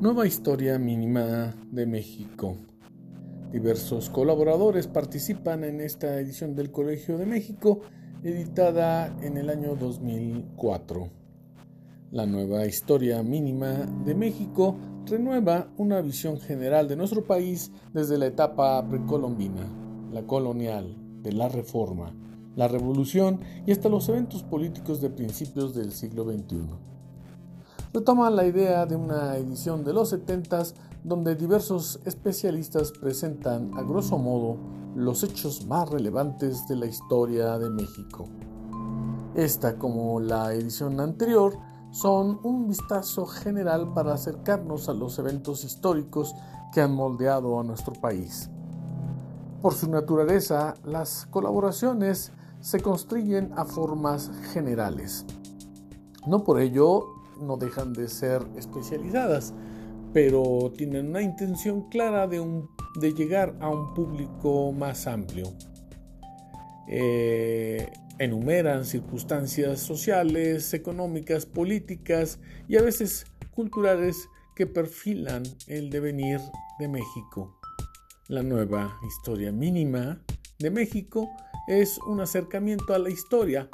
Nueva Historia Mínima de México. Diversos colaboradores participan en esta edición del Colegio de México, editada en el año 2004. La Nueva Historia Mínima de México renueva una visión general de nuestro país desde la etapa precolombina, la colonial, de la reforma, la revolución y hasta los eventos políticos de principios del siglo XXI retoma la idea de una edición de los 70 donde diversos especialistas presentan a grosso modo los hechos más relevantes de la historia de México. Esta, como la edición anterior, son un vistazo general para acercarnos a los eventos históricos que han moldeado a nuestro país. Por su naturaleza, las colaboraciones se construyen a formas generales. No por ello no dejan de ser especializadas, pero tienen una intención clara de, de llegar a un público más amplio. Eh, enumeran circunstancias sociales, económicas, políticas y a veces culturales que perfilan el devenir de México. La nueva historia mínima de México es un acercamiento a la historia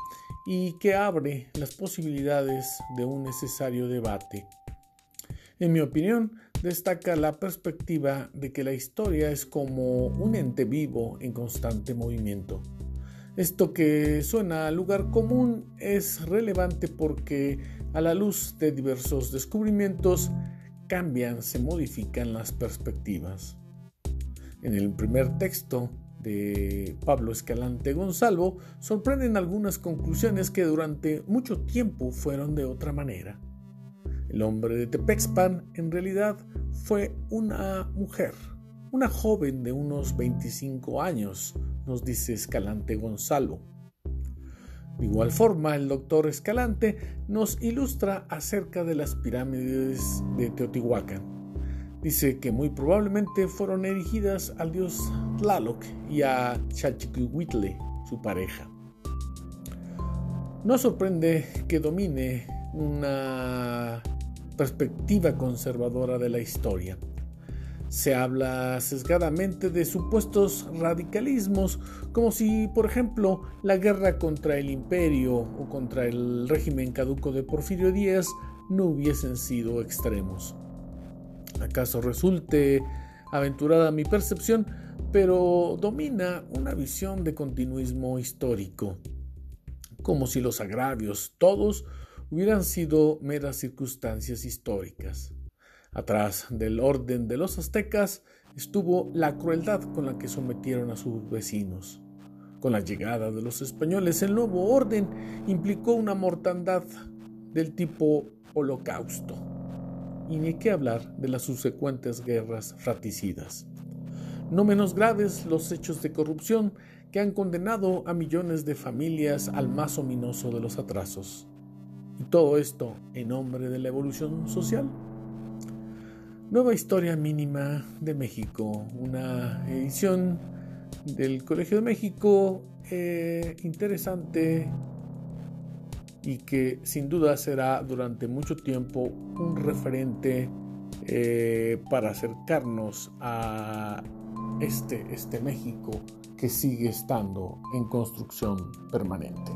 y que abre las posibilidades de un necesario debate. En mi opinión, destaca la perspectiva de que la historia es como un ente vivo en constante movimiento. Esto que suena a lugar común es relevante porque a la luz de diversos descubrimientos cambian, se modifican las perspectivas. En el primer texto de Pablo Escalante Gonzalo sorprenden algunas conclusiones que durante mucho tiempo fueron de otra manera. El hombre de Tepexpan en realidad fue una mujer, una joven de unos 25 años, nos dice Escalante Gonzalo. De igual forma, el doctor Escalante nos ilustra acerca de las pirámides de Teotihuacán Dice que muy probablemente fueron erigidas al dios Tlaloc y a Chalchiquihuitle, su pareja. No sorprende que domine una perspectiva conservadora de la historia. Se habla sesgadamente de supuestos radicalismos, como si, por ejemplo, la guerra contra el imperio o contra el régimen caduco de Porfirio Díaz no hubiesen sido extremos. ¿Acaso resulte aventurada mi percepción? Pero domina una visión de continuismo histórico, como si los agravios todos hubieran sido meras circunstancias históricas. Atrás del orden de los aztecas estuvo la crueldad con la que sometieron a sus vecinos. Con la llegada de los españoles, el nuevo orden implicó una mortandad del tipo holocausto y ni qué hablar de las subsecuentes guerras fraticidas. No menos graves los hechos de corrupción que han condenado a millones de familias al más ominoso de los atrasos. Y todo esto en nombre de la evolución social. Nueva Historia Mínima de México, una edición del Colegio de México eh, interesante y que sin duda será durante mucho tiempo un referente eh, para acercarnos a este, este México que sigue estando en construcción permanente.